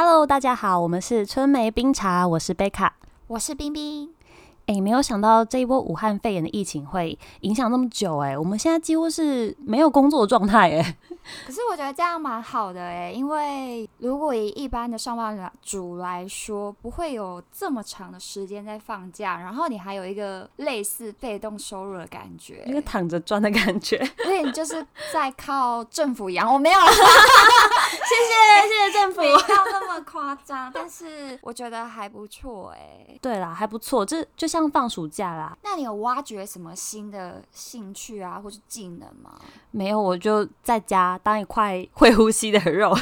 Hello，大家好，我们是春梅冰茶，我是贝卡，我是冰冰。哎，没有想到这一波武汉肺炎的疫情会影响那么久，哎，我们现在几乎是没有工作的状态，哎。可是我觉得这样蛮好的哎，因为如果以一般的上班族来说，不会有这么长的时间在放假，然后你还有一个类似被动收入的感觉，一个躺着赚的感觉，所以你就是在靠政府养。我没有，谢谢谢谢政府，没有那么夸张，但是我觉得还不错哎。对啦，还不错，这就像放暑假啦。那你有挖掘什么新的兴趣啊，或是技能吗？没有，我就在家。当一块会呼吸的肉，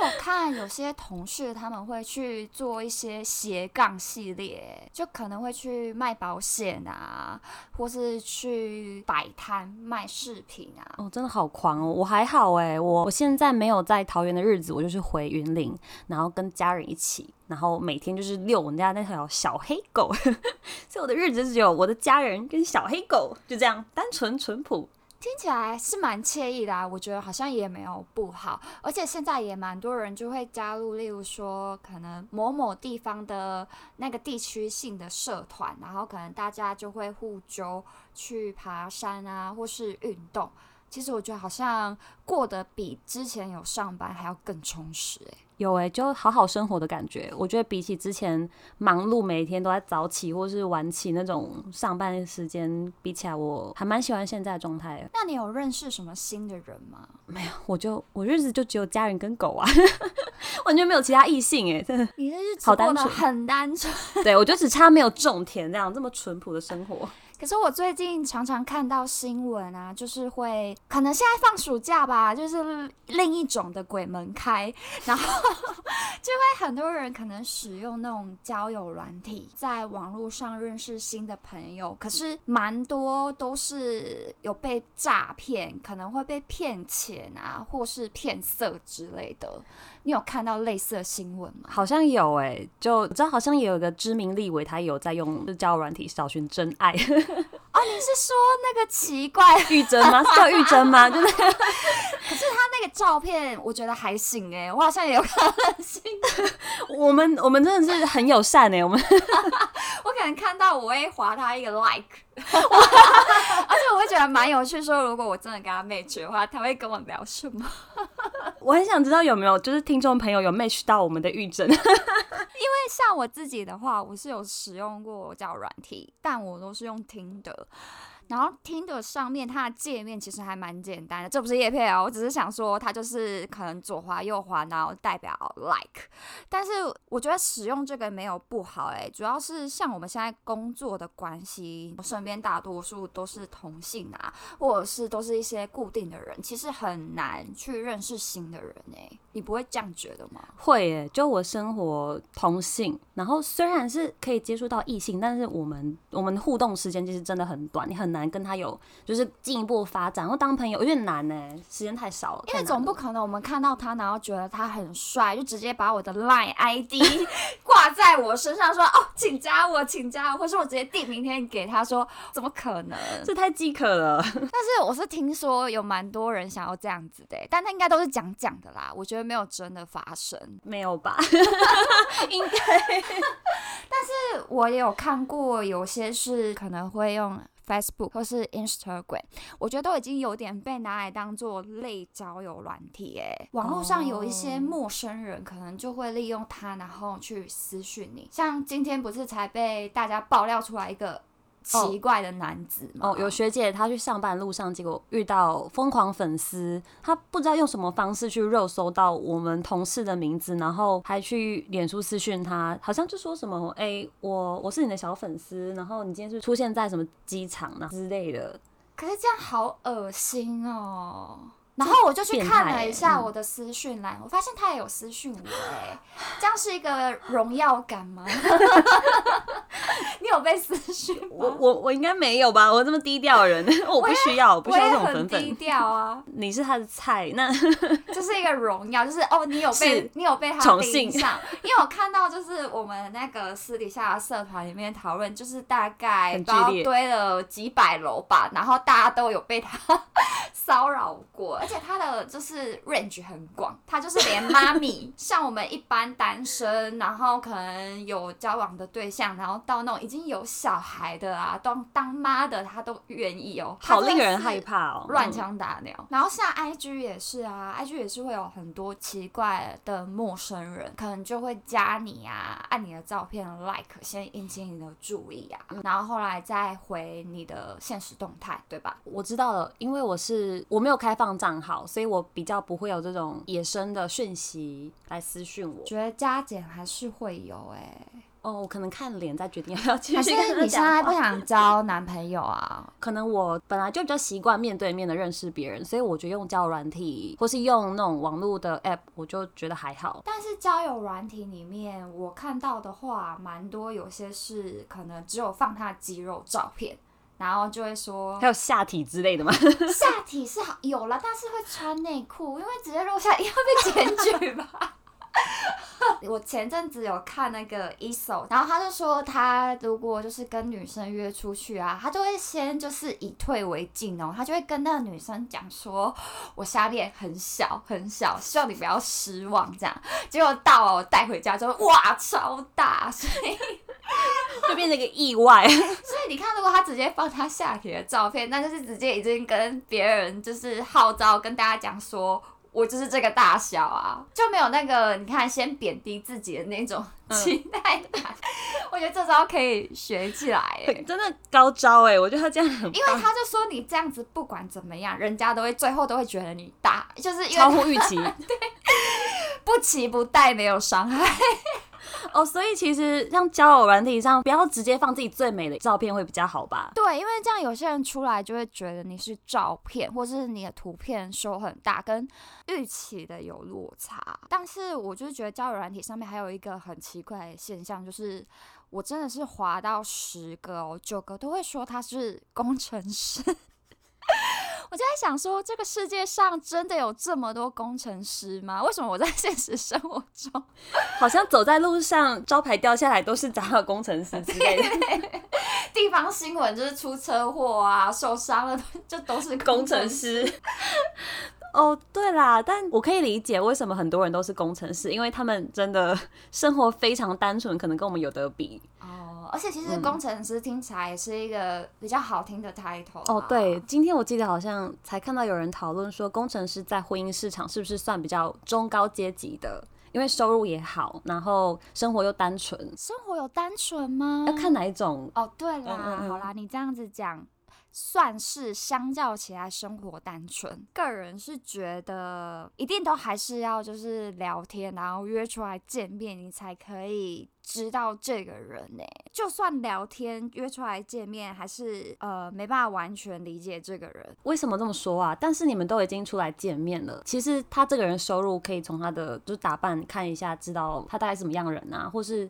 我看有些同事他们会去做一些斜杠系列，就可能会去卖保险啊，或是去摆摊卖饰品啊。哦，真的好狂哦！我还好哎，我我现在没有在桃园的日子，我就是回云林，然后跟家人一起，然后每天就是遛我们家那条小黑狗，所以我的日子只有我的家人跟小黑狗，就这样单纯淳朴。听起来是蛮惬意的啊，我觉得好像也没有不好，而且现在也蛮多人就会加入，例如说可能某某地方的那个地区性的社团，然后可能大家就会互揪去爬山啊，或是运动。其实我觉得好像过得比之前有上班还要更充实诶。有诶，就好好生活的感觉。我觉得比起之前忙碌每天都在早起或是晚起那种上班时间比起来，我还蛮喜欢现在的状态。那你有认识什么新的人吗？没有，我就我日子就只有家人跟狗啊，完全没有其他异性诶，真的。你的日子过得很单纯。对，我就只差没有种田这样这么淳朴的生活。可是我最近常常看到新闻啊，就是会可能现在放暑假吧，就是另一种的鬼门开，然后 就会很多人可能使用那种交友软体，在网络上认识新的朋友，可是蛮多都是有被诈骗，可能会被骗钱啊，或是骗色之类的。你有看到类似的新闻吗？好像有诶，就我知道好像也有个知名立委，他有在用交友软体找寻真爱。哦，你是说那个奇怪玉珍吗？是叫玉珍吗？就是，可是他那个照片，我觉得还行哎，我好像也有看到新 我们我们真的是很友善哎，我们我可能看到我会划他一个 like。而且我会觉得蛮有趣，说如果我真的跟他 match 的话，他会跟我聊什么？我很想知道有没有就是听众朋友有 match 到我们的玉珍，因为像我自己的话，我是有使用过叫软体，但我都是用听的。然后听的上面它的界面其实还蛮简单的，这不是叶片哦，我只是想说它就是可能左滑右滑，然后代表 like。但是我觉得使用这个没有不好诶，主要是像我们现在工作的关系，我身边大多数都是同性啊，或者是都是一些固定的人，其实很难去认识新的人诶。你不会这样觉得吗？会诶，就我生活同性，然后虽然是可以接触到异性，但是我们我们互动时间其实真的很短，你很难跟他有就是进一步发展，或当朋友有点难呢，时间太少了。因为总不可能我们看到他，然后觉得他很帅，就直接把我的 Line ID 挂在我身上说哦，请加我，请加我，或是我直接递明天给他说，怎么可能？这太饥渴了。但是我是听说有蛮多人想要这样子的，但他应该都是讲讲的啦，我觉得。没有真的发生，没有吧？应该。但是我也有看过，有些是可能会用 Facebook 或是 Instagram，我觉得都已经有点被拿来当做类交友软体。哎，网络上有一些陌生人，可能就会利用它，然后去私讯你。像今天不是才被大家爆料出来一个。奇怪的男子哦，有学姐她去上班路上，结果遇到疯狂粉丝，她不知道用什么方式去肉搜到我们同事的名字，然后还去脸书私讯他，好像就说什么，哎，我我是你的小粉丝，然后你今天是出现在什么机场呢之类的。可是这样好恶心哦。然后我就去看了一下我的私讯栏，我发现他也有私讯我哎，这样是一个荣耀感吗？你有被私讯？我我我应该没有吧？我这么低调的人，我不需要，我不需要这种粉粉。低调啊！你是他的菜，那 这是一个荣耀，就是哦，你有被你有被他宠幸上，因为我看到就是我们那个私底下的社团里面讨论，就是大概堆了几百楼吧，然后大家都有被他。骚扰过，而且他的就是 range 很广，他就是连妈咪，像我们一般单身，然后可能有交往的对象，然后到那种已经有小孩的啊，当当妈的，他都愿意哦，好令人害怕哦，乱枪打鸟。然后像 IG 也是啊，IG 也是会有很多奇怪的陌生人，可能就会加你啊，按你的照片 like，先引起你的注意啊，然后后来再回你的现实动态，对吧？我知道了，因为我是我没有开放账号，所以我比较不会有这种野生的讯息来私讯我。觉得加减还是会有哎、哦，我可能看脸再决定要不要继还是续跟他你现在不。想 交男朋友啊？可能我本来就比较习惯面对面的认识别人，所以我觉得用交友软体或是用那种网络的 app，我就觉得还好。但是交友软体里面，我看到的话，蛮多有些是可能只有放他的肌肉照片，然后就会说还有下体之类的吗？下体是好有了，但是会穿内裤，因为直接露下体会被检举吧。我前阵子有看那个 ESO，然后他就说他如果就是跟女生约出去啊，他就会先就是以退为进哦，他就会跟那个女生讲说，我下面很小很小，希望你不要失望这样。结果到了我带回家之后，哇，超大，所以 就变成一个意外。所以你看，如果他直接放他下体的照片，那就是直接已经跟别人就是号召跟大家讲说，我就是这个大小啊，就没有那个你看先贬低自己的那种期待感。我觉得这招可以学起来 耶。真的高招哎、我觉得他这样很因为他就说你这样子不管怎么样，人家都会最后都会觉得你大，就是因为超乎预期 对不期不待，没有伤害。哦。所以其实像交友软体上，不要直接放自己最美的照片会比较好吧？对，因为这样有些人出来就会觉得你是照片，或是你的图片收很大，跟预期的有落差。但是我就是觉得交友软体上面还有一个很奇怪的现象，就是我真的是滑到十个哦，九个都会说他是工程师。我就在想说，这个世界上真的有这么多工程师吗？为什么我在 现实生活中好像走在路上，招牌掉下来都是砸到工程师之类的 地方新闻就是出车祸啊、受伤了，就都是工程程师。师。哦，对啦，但我可以理解为什么很多人都是工程师，因为他们真的 生活非常单纯，可能跟我们有得比。哦，而且其实嗯工程师听起来也是一个比较好听的 title 哦，啊对，，今天我记得好像才看到有人讨论说，工程师在婚姻市场是不是算比较中高阶级的？因为收入也好，然后生活又单纯，生活有单纯吗？要看哪一种。哦，对啦，嗯嗯嗯好啦，你这样子讲。算是相较起来生活单纯，个人是觉得一定都还是要就是聊天，然后约出来见面，你才可以知道这个人呢。就算聊天约出来见面，还是呃没办法完全理解这个人。为什么这么说啊？但是你们都已经出来见面了，其实他这个人收入可以从他的就是打扮看一下，知道他大概什么样人啊，或是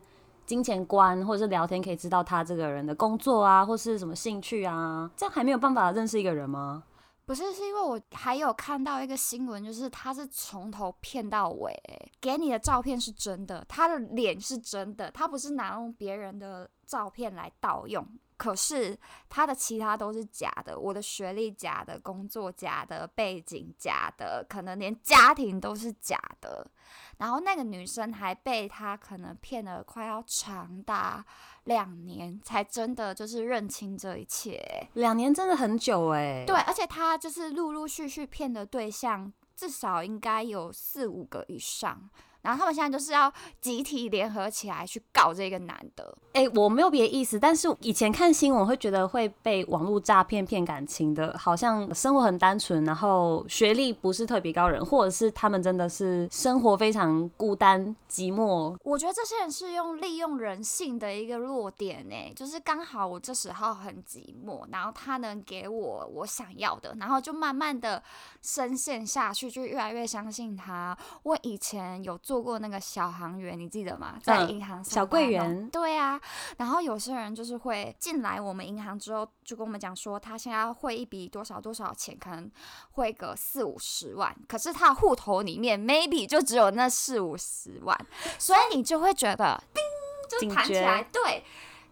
金钱观，或者是聊天可以知道他这个人的工作啊，或是什么兴趣啊，这样还没有办法认识一个人吗？不是，是因为我还有看到一个新闻，就是他是从头骗到尾，给你的照片是真的，他的脸是真的，他不是拿用别人的照片来盗用。可是他的其他都是假的，我的学历假的，工作假的，背景假的，可能连家庭都是假的。然后那个女生还被他可能骗了快要长达两年，才真的就是认清这一切。欸两年真的很久哎、对，而且他就是陆陆续续骗的对象，至少应该有四五个以上。然后他们现在就是要集体联合起来去告这个男的。哎、我没有别的意思，但是以前看新闻会觉得会被网络诈骗骗感情的，好像生活很单纯，然后学历不是特别高人，或者是他们真的是生活非常孤单寂寞。我觉得这些人是用利用人性的一个弱点呢，就是刚好我这时候很寂寞，然后他能给我我想要的，然后就慢慢的深陷下去，就越来越相信他。我以前有做过那个小行员，你记得吗？在嗯银行上小柜员对啊，然后有些人就是会进来我们银行之后，就跟我们讲说，他现在要汇一笔多少多少钱，可能汇个四五十万，可是他户头里面 maybe 就只有那四五十万，所以你就会觉得叮，就弹起来，对。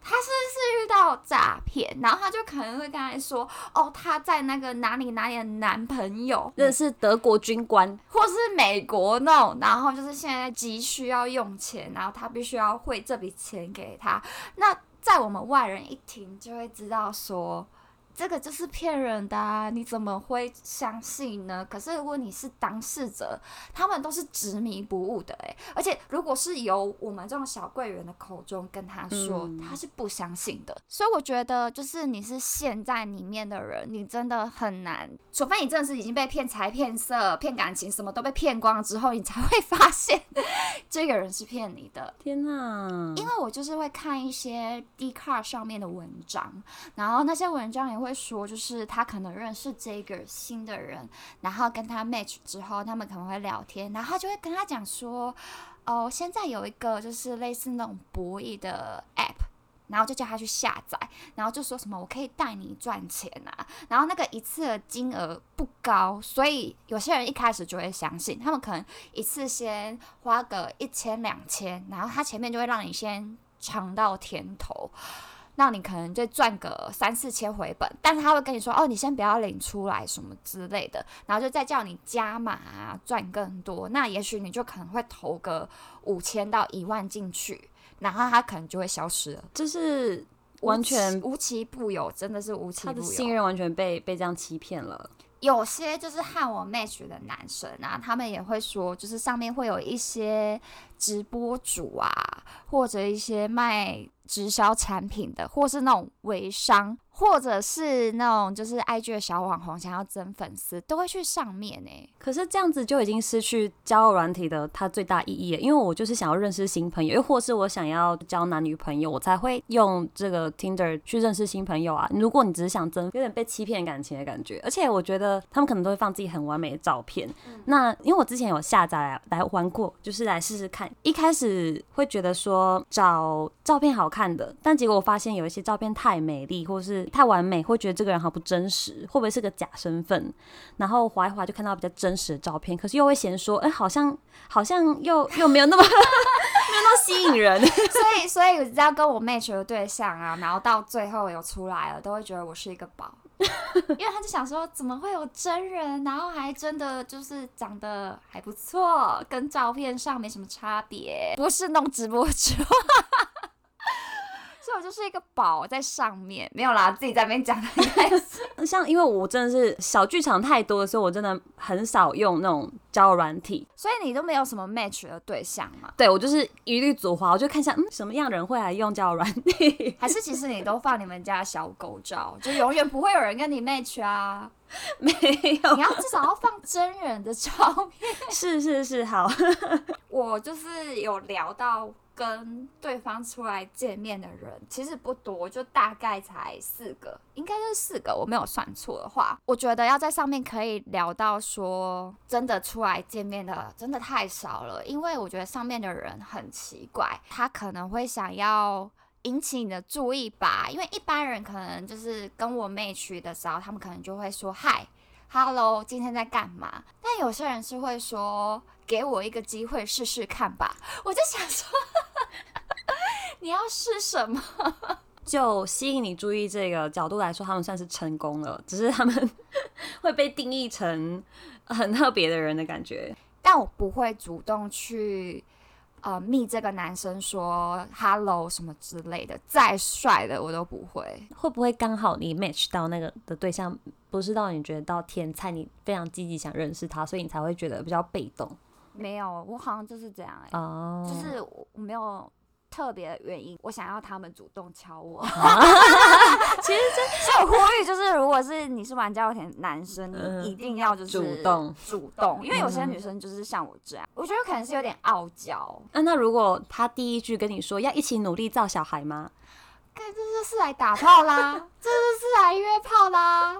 他是是遇到诈骗，然后他就可能会跟他说，哦，他在那个哪里哪里的男朋友认识德国军官，或是美国那种，然后就是现在急需要用钱，然后他必须要汇这笔钱给他。那在我们外人一听就会知道说。这个就是骗人的啊！你怎么会相信呢？可是如果你是当事者，他们都是执迷不悟的诶，而且如果是由我们这种小柜员的口中跟他说，他是不相信的。所以我觉得，就是你是陷在里面的人，你真的很难，除非你真的是已经被骗财骗色、骗感情，什么都被骗光了之后，你才会发现 这个人是骗你的。天哪！因为我就是会看一些 d c a r 上面的文章，然后那些文章也会。会说，就是他可能认识这个新的人，然后跟他 match 之后，他们可能会聊天，然后就会跟他讲说，哦，现在有一个就是类似那种博弈的 app，然后就叫他去下载，然后就说什么我可以带你赚钱啊，然后那个一次的金额不高，所以有些人一开始就会相信，他们可能一次先花个一千两千，然后他前面就会让你先尝到甜头。那你可能就赚个三四千回本，但是他会跟你说，哦，你先不要领出来什么之类的，然后就再叫你加码赚更多。那也许你就可能会投个五千到一万进去，然后他可能就会消失了。就是完全无奇不有，真的是无奇不有。他的信任完全被被这样欺骗了。有些就是和我 match 的男生啊，他们也会说，就是上面会有一些直播主啊，或者一些卖。直销产品的，或是那种微商。或者是那种就是 IG 的小网红想要增粉丝，都会去上面呢。可是这样子就已经失去交友软体的它最大意义了，因为我就是想要认识新朋友，又或是我想要交男女朋友，我才会用这个 Tinder 去认识新朋友啊。如果你只是想增，有点被欺骗感情的感觉。而且我觉得他们可能都会放自己很完美的照片。那因为我之前有下载来玩过，就是来试试看。一开始会觉得说找照片好看的，但结果我发现有一些照片太美丽，或是太完美，会觉得这个人好不真实，会不会是个假身份？然后划一划就看到比较真实的照片，可是又会嫌说，哎，好像好像又 又没有那么 没有那么吸引人。所以，所以只要跟我 match 的对象啊，然后到最后有出来了，都会觉得我是一个宝，因为他就想说，怎么会有真人，然后还真的就是长得还不错，跟照片上没什么差别，不是弄直播主。所以我就是一个宝在上面，没有啦，自己在那边讲的开始。像因为我真的是小剧场太多的时候，我真的很少用那种交友软体。所以你都没有什么 match 的对象嘛？对我就是一律左滑，我就看一下，嗯，什么样的人会来用交友软体？还是其实你都放你们家小狗照，就永远不会有人跟你 match 啊？没有，你要至少要放真人的照片。是是是，好。我就是有聊到。跟对方出来见面的人其实不多，就大概才四个，应该是四个，我没有算错的话。我觉得要在上面可以聊到说真的出来见面的，真的太少了。因为我觉得上面的人很奇怪，他可能会想要引起你的注意吧。因为一般人可能就是跟我妹去的时候，他们可能就会说嗨，hello，今天在干嘛？但有些人是会说。给我一个机会试试看吧，我就想说，你要试什么？就吸引你注意这个角度来说，他们算是成功了，只是他们会被定义成很特别的人的感觉。但我不会主动去呃密这个男生说 hello 什么之类的，再帅的我都不会。会不会刚好你 match 到那个的对象，不是到你觉得到天才，你非常积极想认识他，所以你才会觉得比较被动。没有，我好像就是这样哎，就是我没有特别的原因，我想要他们主动敲我。其实这我呼吁，就是如果是你是玩家的男生，你一定要就是主动主动，因为有些女生就是像我这样，我觉得可能是有点傲娇。那那如果他第一句跟你说要一起努力造小孩吗？看，这就是来打炮啦，这就是来约炮啦。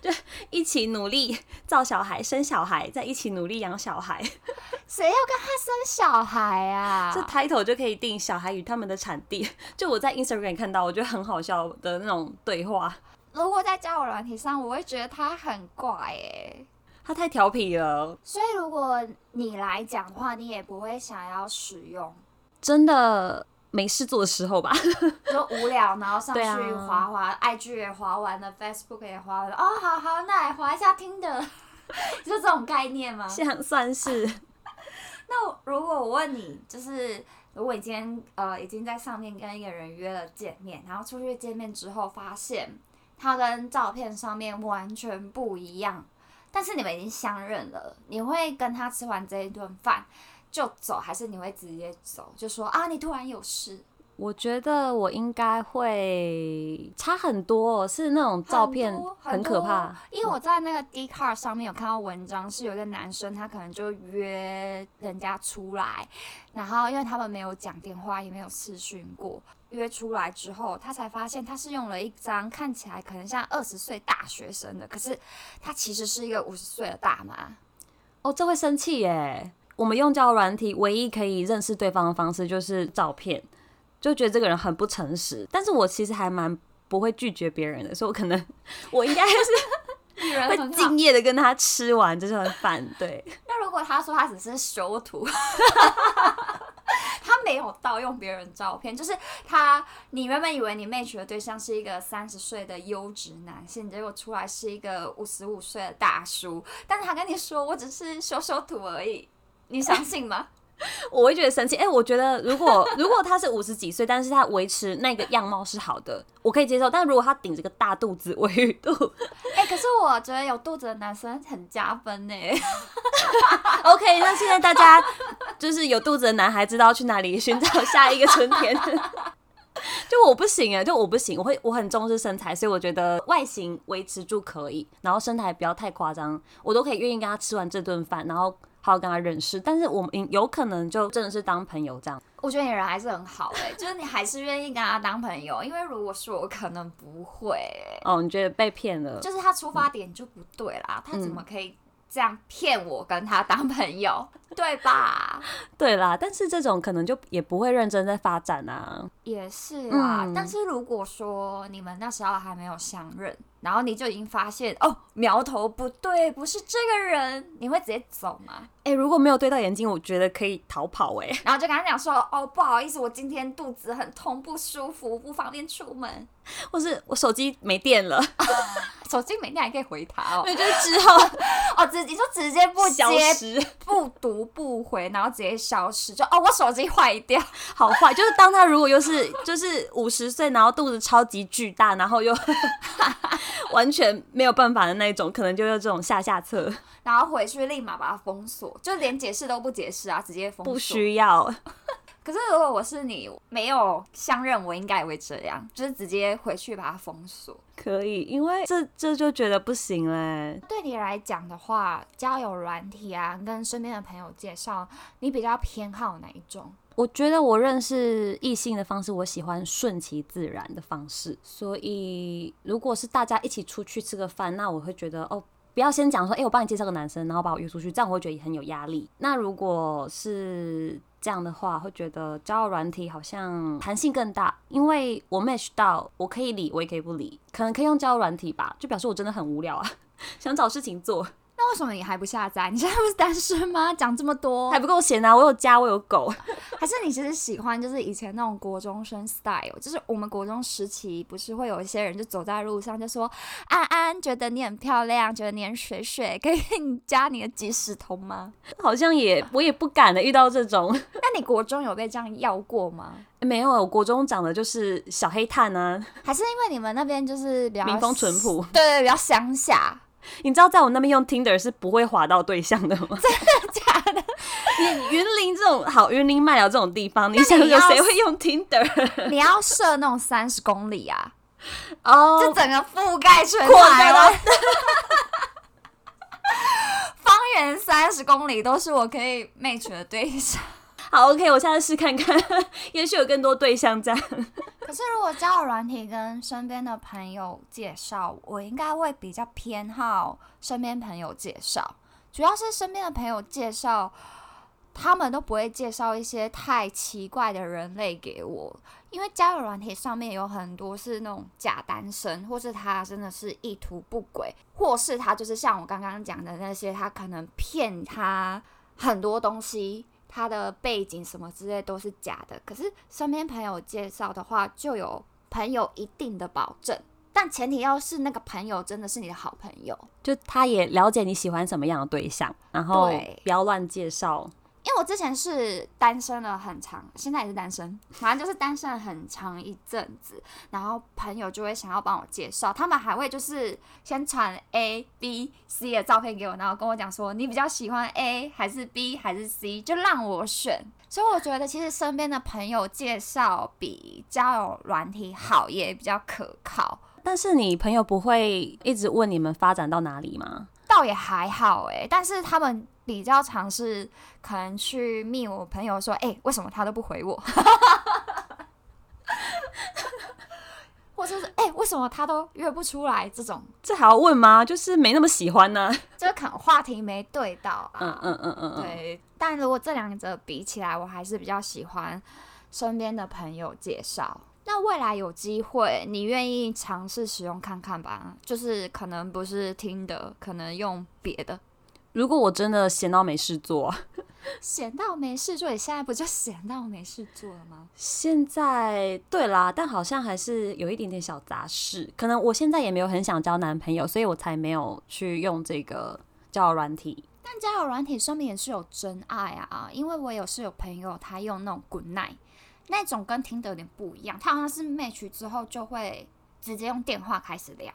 就一起努力造小孩、生小孩，再一起努力养小孩。谁要跟他生小孩啊？这 title 就可以定小孩与他们的产地。就我在 Instagram 看到，我觉得很好笑的那种对话。如果在交友软体上，我会觉得他很怪哎，他太调皮了。所以如果你来讲话，你也不会想要使用。真的。没事做的时候吧。就无聊，然后上去滑滑、IG 也滑完了，Facebook 也滑完了，哦，好好，那来滑一下听的，就这种概念吗？这样算是那如果我问你，就是如果你今天呃已经在上面跟一个人约了见面，然后出去见面之后发现他跟照片上面完全不一样，但是你们已经相认了，你会跟他吃完这一顿饭就走，还是你会直接走，就说啊你突然有事？我觉得我应该会差很多哦，是那种照片很可怕。因为我在那个 d c a r 上面有看到文章，是有一个男生他可能就约人家出来，然后因为他们没有讲电话，也没有视讯过，约出来之后，他才发现他是用了一张看起来可能像二十岁大学生的，可是他其实是一个五十岁的大妈。哦，这会生气耶。我们用交友软体，唯一可以认识对方的方式就是照片，就觉得这个人很不诚实。但是我其实还蛮不会拒绝别人的，所以我可能我应该是 会很。敬业的跟他吃完这顿饭。对，那如果他说他只是修图，他没有盗用别人照片，就是他，你原本以为你 match 的对象是一个三十岁的优质男性，结果出来是一个五十五岁的大叔，但是他跟你说我只是修修图而已，你相信吗？我会觉得生气。哎、我觉得如果 如果他是五十几岁，但是他维持那个样貌是好的，我可以接受。但如果他顶着个大肚子、微鱼肚哎、可是我觉得有肚子的男生很加分呢。OK，那现在大家就是有肚子的男孩知道去哪里寻找下一个春天。就我不行哎，就我不行，我会我很重视身材，所以我觉得外形维持住可以，然后身材不要太夸张，我都可以愿意跟他吃完这顿饭，然后好好跟他认识。但是我们有可能就真的是当朋友这样。我觉得你人还是很好哎、就是你还是愿意跟他当朋友，因为如果是我，可能不会欸、哦，你觉得被骗了？就是他出发点就不对啦，他怎么可以这样骗我跟他当朋友，对吧？对啦，但是这种可能就也不会认真在发展啊。也是啦，嗯但是如果说你们那时候还没有相认，然后你就已经发现哦苗头不对，不是这个人，你会直接走吗？哎、如果没有对到眼睛，我觉得可以逃跑哎、然后就跟他讲说哦不好意思，我今天肚子很痛，不舒服，不方便出门。或是我手机没电了，手机没电还可以回他哦，对，就是之后哦直你说直接不消接失，不读不回，然后直接消失，就哦我手机坏掉。好坏。就是当他如果又是就是五十岁，然后肚子超级巨大，然后又 完全没有办法的那一种，可能就用这种下下策，然后回去立马把它封锁，就连解释都不解释啊，直接封锁。不需要。可是如果我是你，没有相认，我应该也会这样，就是直接回去把它封锁。可以，因为这这就觉得不行嘞。对你来讲的话，交友软体啊，跟身边的朋友介绍，你比较偏好哪一种？我觉得我认识异性的方式，我喜欢顺其自然的方式。所以，如果是大家一起出去吃个饭，那我会觉得哦，不要先讲说，哎、我帮你介绍个男生，然后把我约出去，这样我会觉得也很有压力。那如果是这样的话，会觉得交友软体好像弹性更大，因为我 match 到，我可以理，我也可以不理，可能可以用交友软体吧，就表示我真的很无聊啊，想找事情做，那为什么你还不下载？你现在不是单身吗？讲这么多，还不够闲啊，我有家，我有狗。还是你其实喜欢就是以前那种国中生 style，就是我们国中时期不是会有一些人就走在路上就说安安觉得你很漂亮，觉得你很水水，可以你加你的即时通吗？好像也我也不敢的，遇到这种。那你国中有被这样要过吗？没有，我国中长的就是小黑炭啊，还是因为你们那边就是比较民风淳朴。对对，比较乡下，你知道在我那边用 Tinder 是不会滑到对象的吗？真的假的。你云林这种好，云林麦寮这种地方，你想有谁会用 Tinder？你要设那种三十公里啊，哦就整个覆盖全扩台大湾，方圆三十公里都是我可以 match 的对象。好，OK，我下次试看看，也许有更多对象这样。可是如果交友软体跟身边的朋友介绍，我应该会比较偏好身边朋友介绍，主要是身边的朋友介绍，他们都不会介绍一些太奇怪的人类给我，因为交友软体上面有很多是那种假单身，或是他真的是意图不轨，或是他就是像我刚刚讲的那些，他可能骗他很多东西。他的背景什么之类都是假的。可是身边朋友介绍的话，就有朋友一定的保证，但前提要是那个朋友真的是你的好朋友。就他也了解你喜欢什么样的对象，然后对不要乱介绍。因为我之前是单身了很长，现在也是单身，反正就是单身了很长一阵子，然后朋友就会想要帮我介绍，他们还会就是先传 A、B、C 的照片给我，然后跟我讲说你比较喜欢 A 还是 B 还是 C，就让我选。所以我觉得其实身边的朋友介绍比交友软体好，也比较可靠。但是你朋友不会一直问你们发展到哪里吗？倒也还好诶，但是他们比较尝试可能去密我朋友说，哎、为什么他都不回我？或者是哎、为什么他都约不出来？这种这还要问吗？就是没那么喜欢呢、就可能话题没对到啊。嗯嗯嗯，对，但如果这两者比起来，我还是比较喜欢身边的朋友介绍。那未来有机会，你愿意尝试使用看看吧？就是可能不是听的，可能用别的。如果我真的闲到没事做，闲到没事做，你现在不就闲到没事做了吗？现在对啦，但好像还是有一点点小杂事。可能我现在也没有很想交男朋友，所以我才没有去用这个交友软体。但交友软体上面也是有真爱啊，因为我有是有朋友他用那种 Good Night 那种跟听的有点不一样，他好像是 match 之后就会直接用电话开始聊，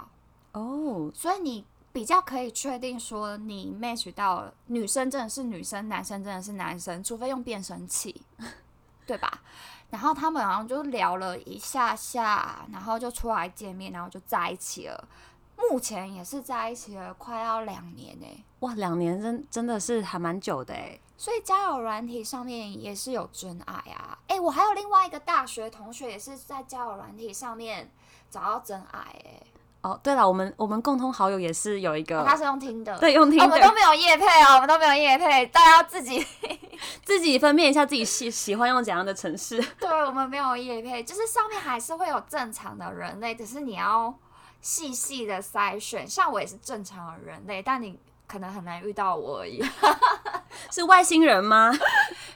哦，所以你比较可以确定说你 match 到女生真的是女生，男生真的是男生，除非用变声器，对吧？然后他们好像就聊了一下下，然后就出来见面，然后就在一起了。目前也是在一起了快要两年呢、哇，两年真真的是还蛮久的哎。所以交友软体上面也是有真爱啊！诶，我还有另外一个大学同学也是在交友软体上面找到真爱、诶，哦，对了，我们我们共同好友也是有一个，他是用听的，对，用听的哦我们都没有夜配哦，我们都没有夜配，大家要自己。自己分辨一下自己喜喜欢用怎样的城市。对，我们没有夜配，就是上面还是会有正常的人类，只是你要细细的筛选。像我也是正常的人类，但你可能很难遇到我而已。是外星人吗？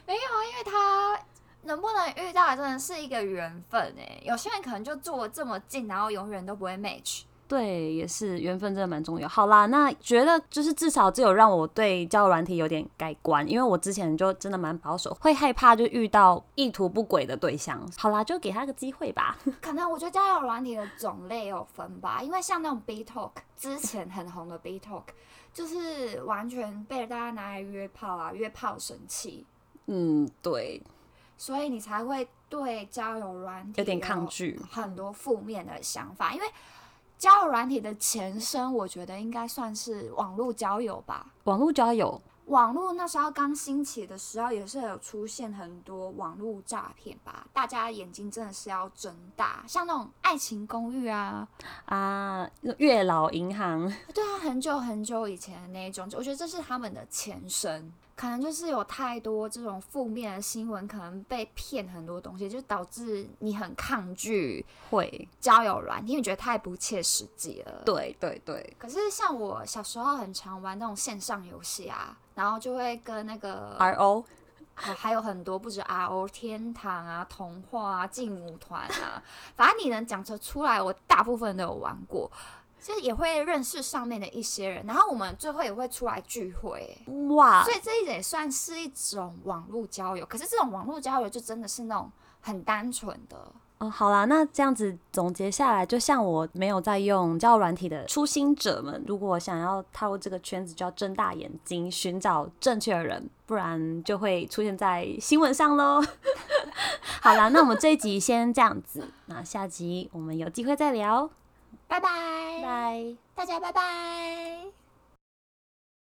没有啊，因为他能不能遇到，真的是一个缘分哎。有些人可能就坐这么近，然后永远都不会 match。对，也是缘分真的蛮重要。好啦，那觉得就是至少只有让我对交友软体有点改观，因为我之前就真的蛮保守，会害怕就遇到意图不轨的对象。好啦，就给他个机会吧。可能我觉得交友软体的种类有分吧，因为像那种 B Talk 之前很红的 B Talk，就是完全被大家拿来约炮啊，约炮神器，嗯，对，所以你才会对交友软体有点抗拒。很多负面的想法，因为交友软体的前身，我觉得应该算是网络交友吧。网络交友，网络那时候刚兴起的时候，也是有出现很多网络诈骗吧，大家眼睛真的是要睁大，像那种爱情公寓啊，啊，月老银行，对啊，很久很久以前的那一种，我觉得这是他们的前身，可能就是有太多这种负面的新闻，可能被骗很多东西，就导致你很抗拒会，交友软体，因为你觉得太不切实际了。对对对，可是像我小时候很常玩那种线上游戏啊，然后就会跟那个 R O，还还有很多不止 RO 天堂啊、童话啊、劲舞团啊，反正你能讲得出来，我大部分都有玩过。就是也会认识上面的一些人，然后我们最后也会出来聚会，哇所，以这一点也算是一种网络交友。可是这种网络交友就真的是那种很单纯的，哦，好啦，那这样子总结下来，就像我没有在用交友软体的初心者们，如果想要踏入这个圈子，就要睁大眼睛寻找正确的人，不然就会出现在新闻上喽。好啦，那我们这一集先这样子，那下集我们有机会再聊，拜拜，拜。大家拜拜。